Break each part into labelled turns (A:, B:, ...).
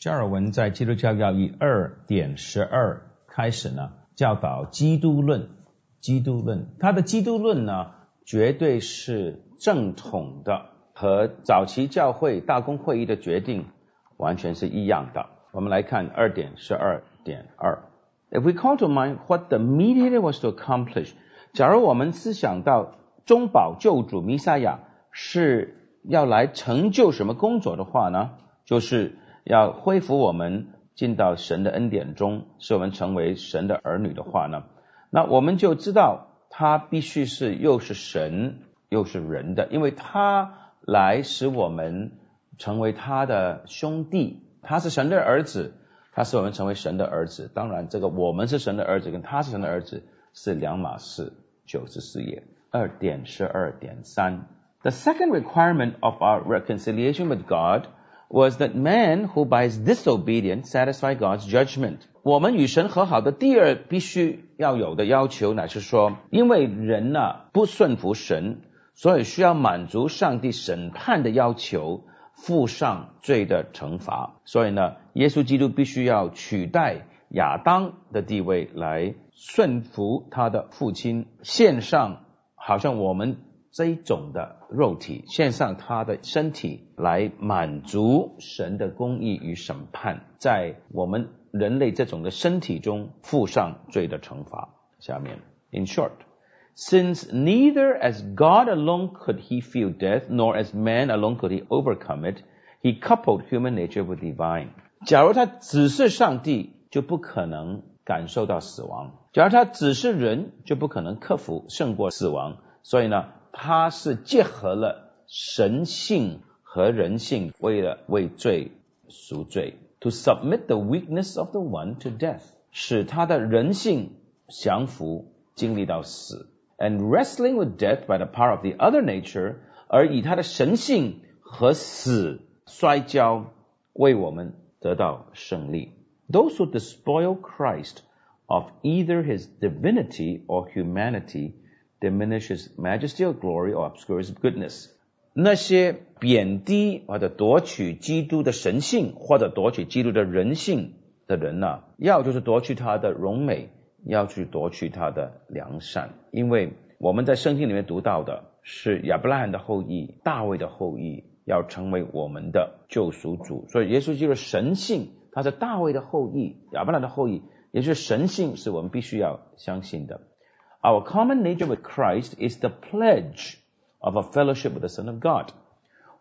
A: 加尔文在基督教要义二点十二开始呢，教导基督论。基督论，他的基督论呢，绝对是正统的，和早期教会大公会议的决定完全是一样的。我们来看二点十二点二。If we call to mind what the mediator was to accomplish，假如我们思想到中保救主弥撒亚是要来成就什么工作的话呢？就是要恢复我们进到神的恩典中，使我们成为神的儿女的话呢？那我们就知道他必须是又是神又是人的，因为他来使我们成为他的兄弟，他是神的儿子。他使我们成为神的儿子，当然，这个我们是神的儿子，跟他是神的儿子是两码事。九十四页二点十二点三，The second requirement of our reconciliation with God was that man who buys disobedience satisfy God's judgment。我们与神和好的第二必须要有的要求，乃是说，因为人呐不顺服神，所以需要满足上帝审判的要求。负上罪的惩罚，所以呢，耶稣基督必须要取代亚当的地位来顺服他的父亲，献上好像我们这一种的肉体，献上他的身体来满足神的公义与审判，在我们人类这种的身体中负上罪的惩罚。下面，in short。Since neither as God alone could he feel death, nor as man alone could he overcome it, he coupled human nature with divine. 假如他只是上帝，就不可能感受到死亡；假如他只是人，就不可能克服胜过死亡。所以呢，他是结合了神性和人性，为了为罪赎罪，to submit the weakness of the one to death，使他的人性降服，经历到死。and wrestling with death by the power of the other nature，而以他的神性和死摔跤，为我们得到胜利。Those who despoil Christ of either his divinity or humanity Diminishes majesty or glory or obscures goodness。那些贬低或者夺取基督的神性，或者夺取基督的人性的人呢、要就是夺取他的荣美，要去夺取他的良善，因为我们在圣经里面读到的是亚伯拉罕的后裔、大卫的后裔要成为我们的救赎主，所以耶稣基督神性，他是大卫的后裔、亚伯拉罕的后裔，也就是神性是我们必须要相信的。Our common nature with Christ is the pledge of a fellowship with the Son of God。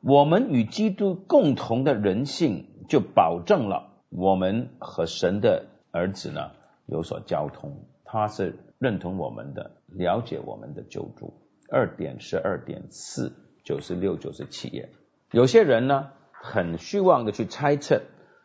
A: 我们与基督共同的人性，就保证了我们和神的儿子呢。有所交通，他是认同我们的，了解我们的救助。二点十二点四九十六九十七页，有些人呢很虚妄的去猜测，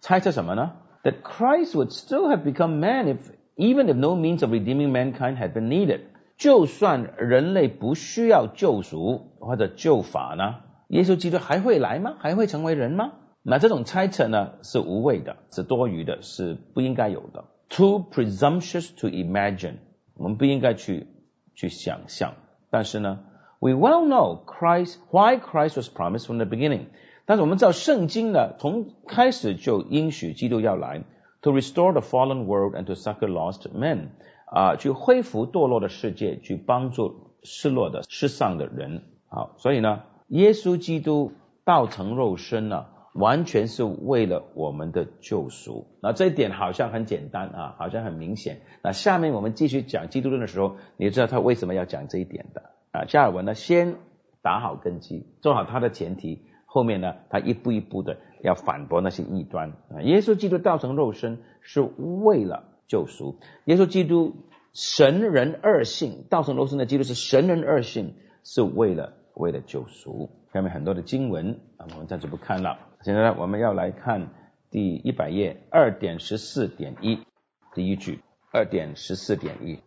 A: 猜测什么呢？That Christ would still have become man if even if no means of redeeming mankind had been needed。就算人类不需要救赎或者救法呢，耶稣基督还会来吗？还会成为人吗？那这种猜测呢是无谓的，是多余的，是不应该有的。Too presumptuous to imagine，我们不应该去去想象。但是呢，We well know Christ why Christ was promised from the beginning。但是我们知道圣经呢，从开始就应许基督要来，to restore the fallen world and to succor lost men，啊，去恢复堕落的世界，去帮助失落的失丧的人。好，所以呢，耶稣基督道成肉身呢。完全是为了我们的救赎，那这一点好像很简单啊，好像很明显。那下面我们继续讲基督论的时候，你知道他为什么要讲这一点的啊？加尔文呢，先打好根基，做好他的前提，后面呢，他一步一步的要反驳那些异端啊。耶稣基督道成肉身是为了救赎，耶稣基督神人二性道成肉身的基督是神人二性，是为了为了救赎。下面很多的经文啊，我们暂时不看了。现在呢我们要来看第一百页二点十四点一第一句二点十四点一。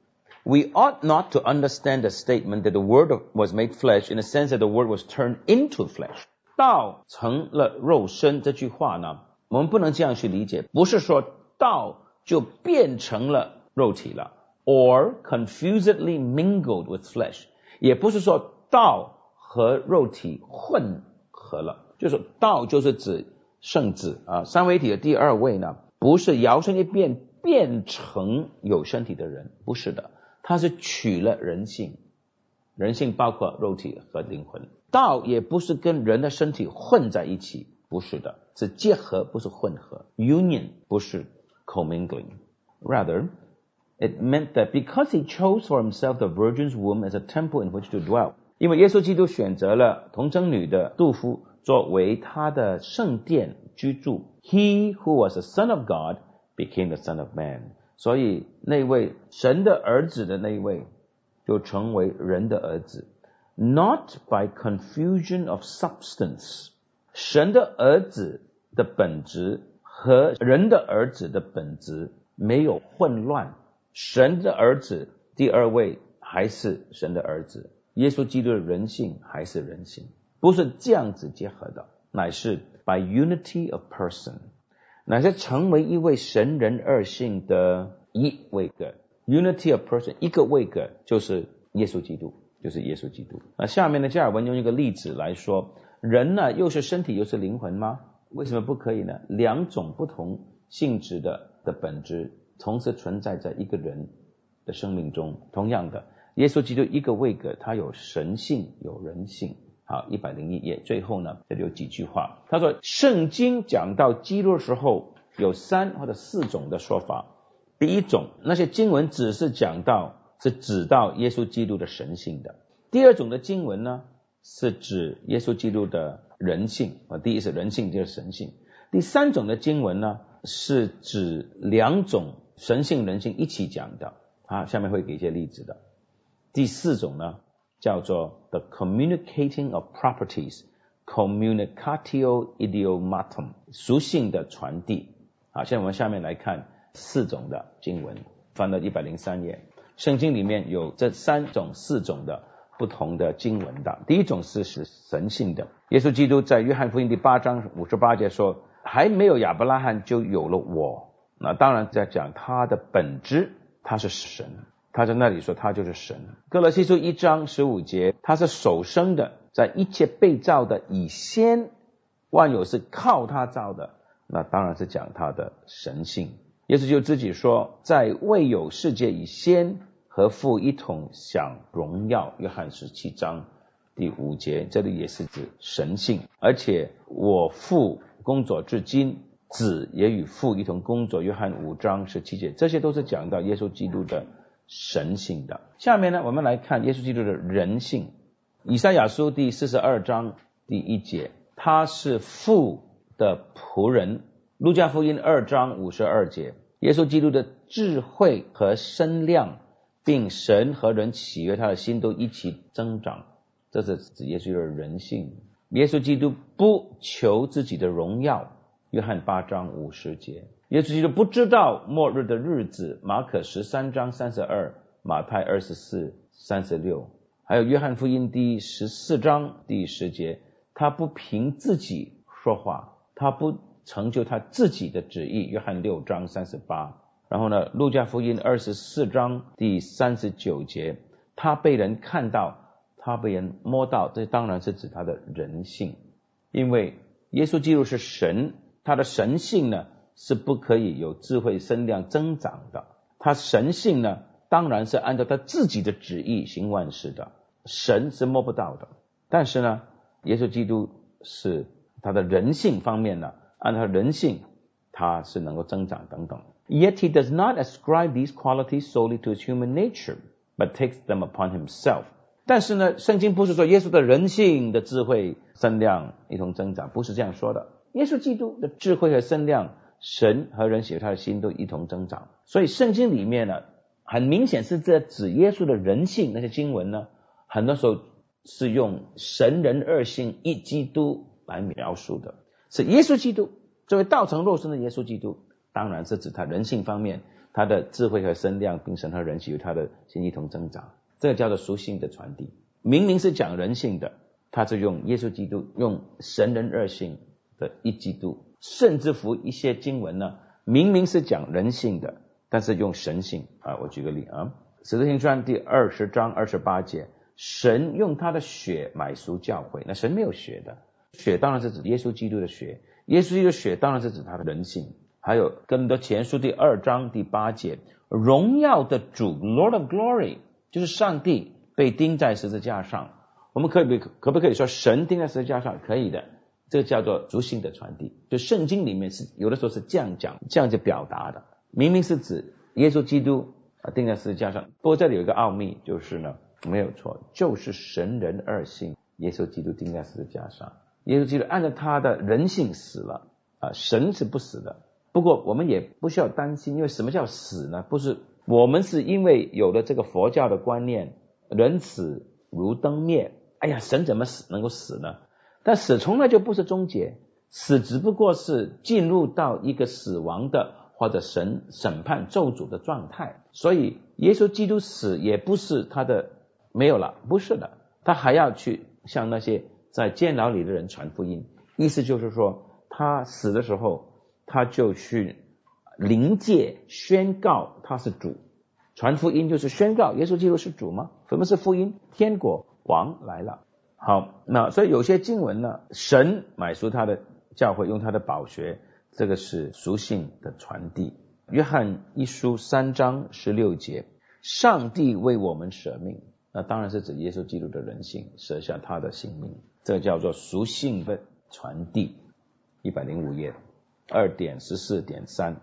A: We ought not to understand the statement that the Word was made flesh in the sense that the Word was turned into flesh。道成了肉身这句话呢，我们不能这样去理解，不是说道就变成了肉体了，or confusedly mingled with flesh，也不是说道和肉体混合了。就是道就是指圣子啊，三位一体的第二位呢，不是摇身一变变成有身体的人，不是的，他是取了人性，人性包括肉体和灵魂，道也不是跟人的身体混在一起，不是的，是结合，不是混合，union 不是 commingling，rather it meant that because he chose for himself the virgin's womb as a temple in which to dwell，因为耶稣基督选择了童贞女的杜夫。作为他的圣殿居住。He who was the Son of God became the Son of Man。所以那位神的儿子的那位，就成为人的儿子。 Not by confusion of substance。神的儿子的本质和人的儿子的本质没有混乱。神的儿子第二位还是神的儿子。耶稣基督的人性还是人性。不是这样子结合的，乃是 by unity of person，乃是成为一位神人二性的一位格。unity of person 一个位格就是耶稣基督，就是耶稣基督。那下面的加尔文用一个例子来说，人呢又是身体又是灵魂吗？为什么不可以呢？两种不同性质的的本质同时存在在一个人的生命中。同样的，耶稣基督一个位格，他有神性有人性。好，一百零一页，最后呢，这里有几句话。他说，圣经讲到基督的时候，有三或者四种的说法。第一种，那些经文只是讲到，是指到耶稣基督的神性的。第二种的经文呢，是指耶稣基督的人性啊。第一是人性，就是神性。第三种的经文呢，是指两种神性人性一起讲的。啊，下面会给一些例子的。第四种呢？叫做 the communicating of properties，communicatio idiomatum，属性的传递。好，现在我们下面来看四种的经文，翻到一百零三页。圣经里面有这三种、四种的不同的经文的。第一种是是神性的，耶稣基督在约翰福音第八章五十八节说，还没有亚伯拉罕就有了我。那当然在讲他的本质，他是神。他在那里说，他就是神。哥罗西书一章十五节，他是首生的，在一切被造的以先，万有是靠他造的，那当然是讲他的神性。耶稣就自己说，在未有世界以先，和父一同享荣耀。约翰十七章第五节，这里也是指神性。而且我父工作至今，子也与父一同工作。约翰五章十七节，这些都是讲到耶稣基督的。神性的，下面呢，我们来看耶稣基督的人性。以赛亚书第四十二章第一节，他是父的仆人。路加福音二章五十二节，耶稣基督的智慧和身量，并神和人喜悦他的心都一起增长。这是指耶稣的人性。耶稣基督不求自己的荣耀。约翰八章五十节。耶稣基督不知道末日的日子，马可十三章三十二，马太二十四三十六，还有约翰福音第十四章第十节，他不凭自己说话，他不成就他自己的旨意。约翰六章三十八，然后呢，路加福音二十四章第三十九节，他被人看到，他被人摸到，这当然是指他的人性，因为耶稣基督是神，他的神性呢？是不可以有智慧声量增长的。他神性呢，当然是按照他自己的旨意行万事的。神是摸不到的，但是呢，耶稣基督是他的人性方面呢，按照人性，他是能够增长等等。Yet he does not ascribe these qualities solely to his human nature, but takes them upon himself. 但是呢，圣经不是说耶稣的人性的智慧声量一同增长，不是这样说的。耶稣基督的智慧和声量。神和人写他的心都一同增长，所以圣经里面呢，很明显是在指耶稣的人性。那些经文呢，很多时候是用神人二性一基督来描述的，是耶稣基督作为道成肉身的耶稣基督，当然是指他人性方面，他的智慧和身量，并神和人性与他的心一同增长，这个叫做属性的传递。明明是讲人性的，他是用耶稣基督，用神人二性的一基督。甚至乎一些经文呢，明明是讲人性的，但是用神性啊。我举个例啊，《使徒行传》第二十章二十八节，神用他的血买赎教会，那神没有血的，血当然是指耶稣基督的血，耶稣基督的血当然是指他的人性。还有更多前书第二章第八节，荣耀的主 Lord of Glory 就是上帝被钉在十字架上。我们可以可不可以说神钉在十字架上？可以的，这个叫做属性的传递。就圣经里面是有的时候是这样讲，这样就表达的，明明是指耶稣基督啊钉在十字架上。不过这里有一个奥秘，就是呢没有错，就是神人二性，耶稣基督钉在十字架上，耶稣基督按照他的人性死了啊，神是不死的。不过我们也不需要担心，因为什么叫死呢？不是我们是因为有了这个佛教的观念，人死如灯灭。哎呀，神怎么死能够死呢？但死从来就不是终结，死只不过是进入到一个死亡的或者神审判咒诅的状态。所以耶稣基督死也不是他的没有了，不是的，他还要去向那些在监牢里的人传福音。意思就是说，他死的时候。他就去临界宣告他是主，传福音就是宣告耶稣基督是主吗？什么是福音？天国王来了。好，那所以有些经文呢，神买赎他的教会，用他的宝血，这个是属性的传递。约翰一书三章十六节，上帝为我们舍命，那当然是指耶稣基督的人性，舍下他的性命，这叫做属性的传递。一百零五页。二点十四点三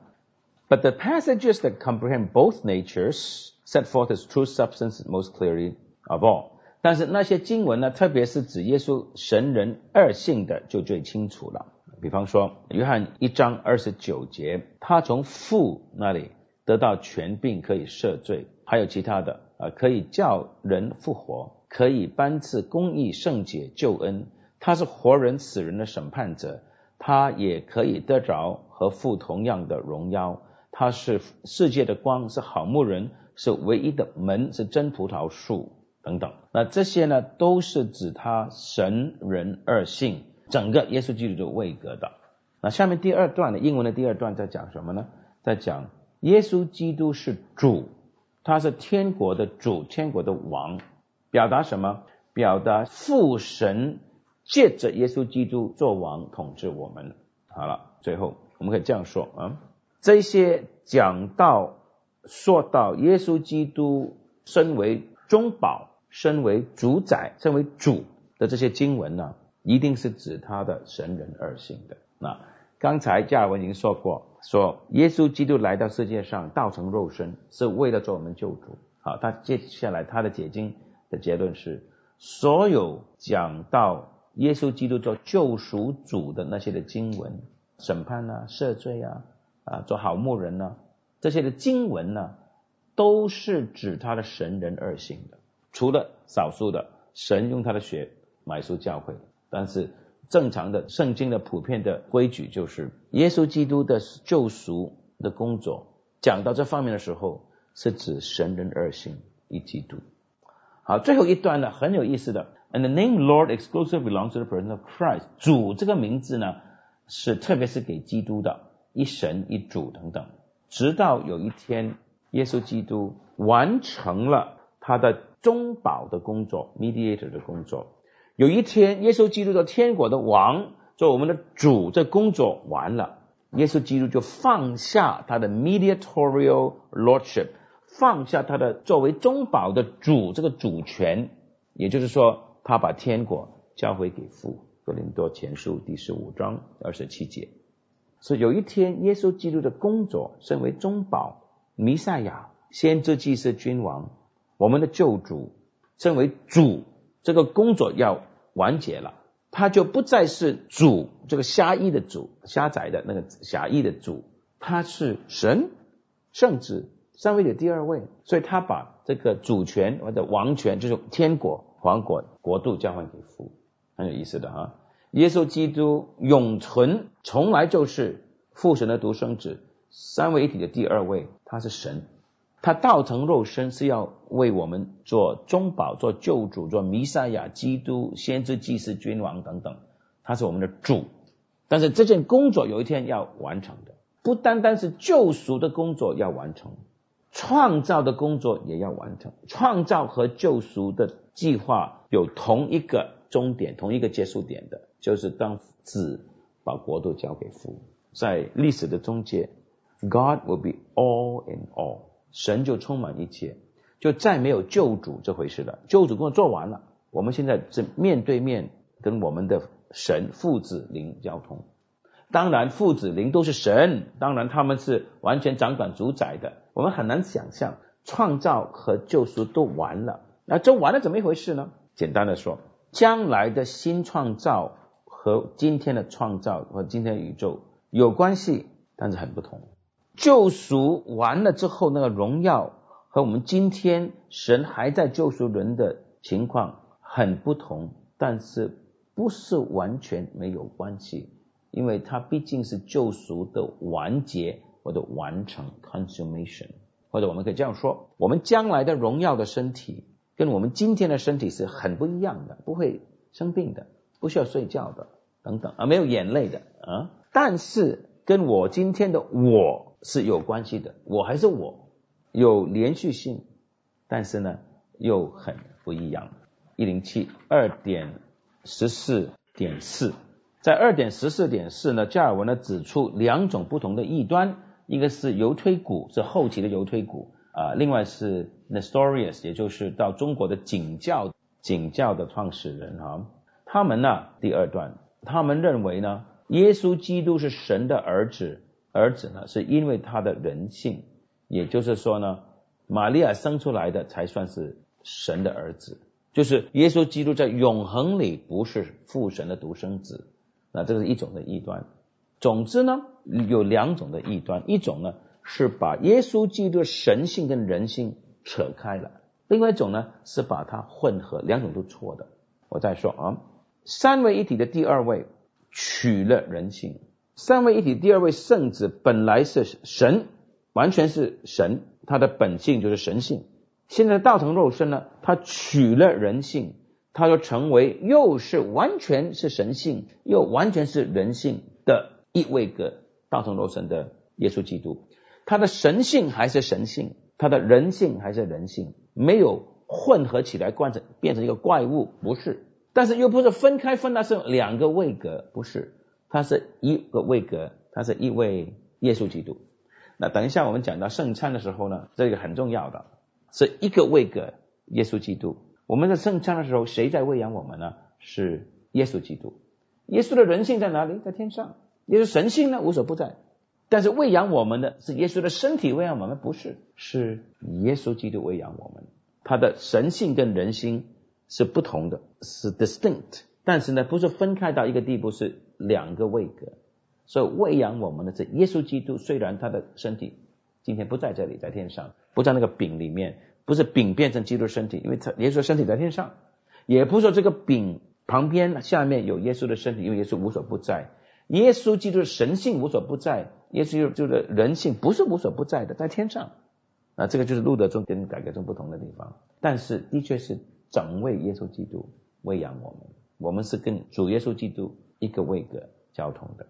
A: ，But the passages that comprehend both natures set forth His true substance most clearly of all。但是那些经文呢，特别是指耶稣神人二性的，就最清楚了。比方说，约翰一章二十九节，他从父那里得到权柄，可以赦罪，还有其他的啊，可以叫人复活，可以颁赐公义、圣洁、救恩。他是活人死人的审判者。他也可以得着和父同样的荣耀。他是世界的光，是好牧人，是唯一的门，是真葡萄树等等。那这些呢，都是指他神人二性，整个耶稣基督的位格的。那下面第二段的英文的第二段在讲什么呢？在讲耶稣基督是主，他是天国的主，天国的王，表达什么？表达父神。借着耶稣基督做王统治我们，好了，最后我们可以这样说啊，这些讲到说到耶稣基督身为中保、身为主宰、身为主的这些经文呢，一定是指他的神人二性的。那刚才加尔文已经说过，说耶稣基督来到世界上道成肉身，是为了做我们救主。好，他接下来他的解经的结论是，所有讲到。耶稣基督做救赎主的那些的经文，审判啊、赦罪啊、啊做好牧人呢，这些的经文呢，都是指他的神人二性的。除了少数的神用他的血买赎教会，但是正常的圣经的普遍的规矩就是，耶稣基督的救赎的工作讲到这方面的时候，是指神人二性一基督。好，最后一段呢很有意思的。And the name Lord exclusively belongs to the person of Christ。主这个名字呢，是特别是给基督的，一神一主等等。直到有一天，耶稣基督完成了他的中保的工作，mediator 的工作。有一天，耶稣基督的天国的王，做我们的主，这工作完了，耶稣基督就放下他的 mediatorial lordship，放下他的作为中保的主这个主权，也就是说。他把天国交回给父，哥林多前书第十五章二十七节。所以有一天，耶稣基督的工作，身为中保、弥赛亚、先知、祭司、君王，我们的救主，身为主，这个工作要完结了，他就不再是主，这个狭义的主，狭窄的那个狭义的主，他是神，圣子，三位的第二位，所以他把这个主权或者王权，就是天国。王国国度交换给父，很有意思的哈。耶稣基督永存，从来就是父神的独生子，三位一体的第二位，他是神，他道成肉身是要为我们做中保、做救主、做弥赛亚、基督、先知、祭司、君王等等，他是我们的主。但是这件工作有一天要完成的，不单单是救赎的工作要完成，创造的工作也要完成，创造和救赎的。计划有同一个终点，同一个结束点的，就是当子把国度交给父，在历史的中间，God will be all in all，神就充满一切，就再没有救主这回事了。救主工作做完了，我们现在是面对面跟我们的神父子灵交通。当然，父子灵都是神，当然他们是完全掌管主宰的。我们很难想象创造和救赎都完了，那这完了怎么一回事呢？简单的说，将来的新创造和今天的创造和今天的宇宙有关系，但是很不同。救赎完了之后，那个荣耀和我们今天神还在救赎人的情况很不同，但是不是完全没有关系。因为它毕竟是救赎的完结或者完成 （consummation），或者我们可以这样说：我们将来的荣耀的身体跟我们今天的身体是很不一样的，不会生病的，不需要睡觉的，等等啊，没有眼泪的啊。但是跟我今天的我是有关系的，我还是我，有连续性，但是呢又很不一样。一零七二点十四点四。在二点十四点四呢，加尔文呢指出两种不同的异端，一个是犹推骨，是后期的犹推骨啊，另外是 Nestorius，也就是到中国的景教景教的创始人哈，他们呢第二段，他们认为呢，耶稣基督是神的儿子，儿子呢是因为他的人性，也就是说呢，玛利亚生出来的才算是神的儿子，就是耶稣基督在永恒里不是父神的独生子。那这是一种的异端。总之呢，有两种的异端，一种呢是把耶稣基督的神性跟人性扯开了，另外一种呢是把它混合，两种都错的。我再说啊，三位一体的第二位取了人性，三位一体第二位圣子本来是神，完全是神，他的本性就是神性。现在道成肉身呢，他取了人性。他就成为又是完全是神性，又完全是人性的一位个道成肉身的耶稣基督。他的神性还是神性，他的人性还是人性，没有混合起来，变成变成一个怪物，不是。但是又不是分开分，那是两个位格，不是。他是一个位格，他是一位耶稣基督。那等一下我们讲到圣餐的时候呢，这个很重要的，是一个位格耶稣基督。我们在圣餐的时候，谁在喂养我们呢？是耶稣基督。耶稣的人性在哪里？在天上。耶稣神性呢？无所不在。但是喂养我们的是耶稣的身体喂养我们，不是，是耶稣基督喂养我们。他的神性跟人心是不同的，是 distinct。但是呢，不是分开到一个地步，是两个位格。所以喂养我们的是耶稣基督，虽然他的身体今天不在这里，在天上，不在那个饼里面。不是饼变成基督身体，因为他耶稣身体在天上；也不是说这个饼旁边下面有耶稣的身体，因为耶稣无所不在。耶稣基督的神性无所不在，耶稣就是人性不是无所不在的，在天上。啊，这个就是路德宗跟改革中不同的地方。但是的确是整位耶稣基督喂养我们，我们是跟主耶稣基督一个位格交通的。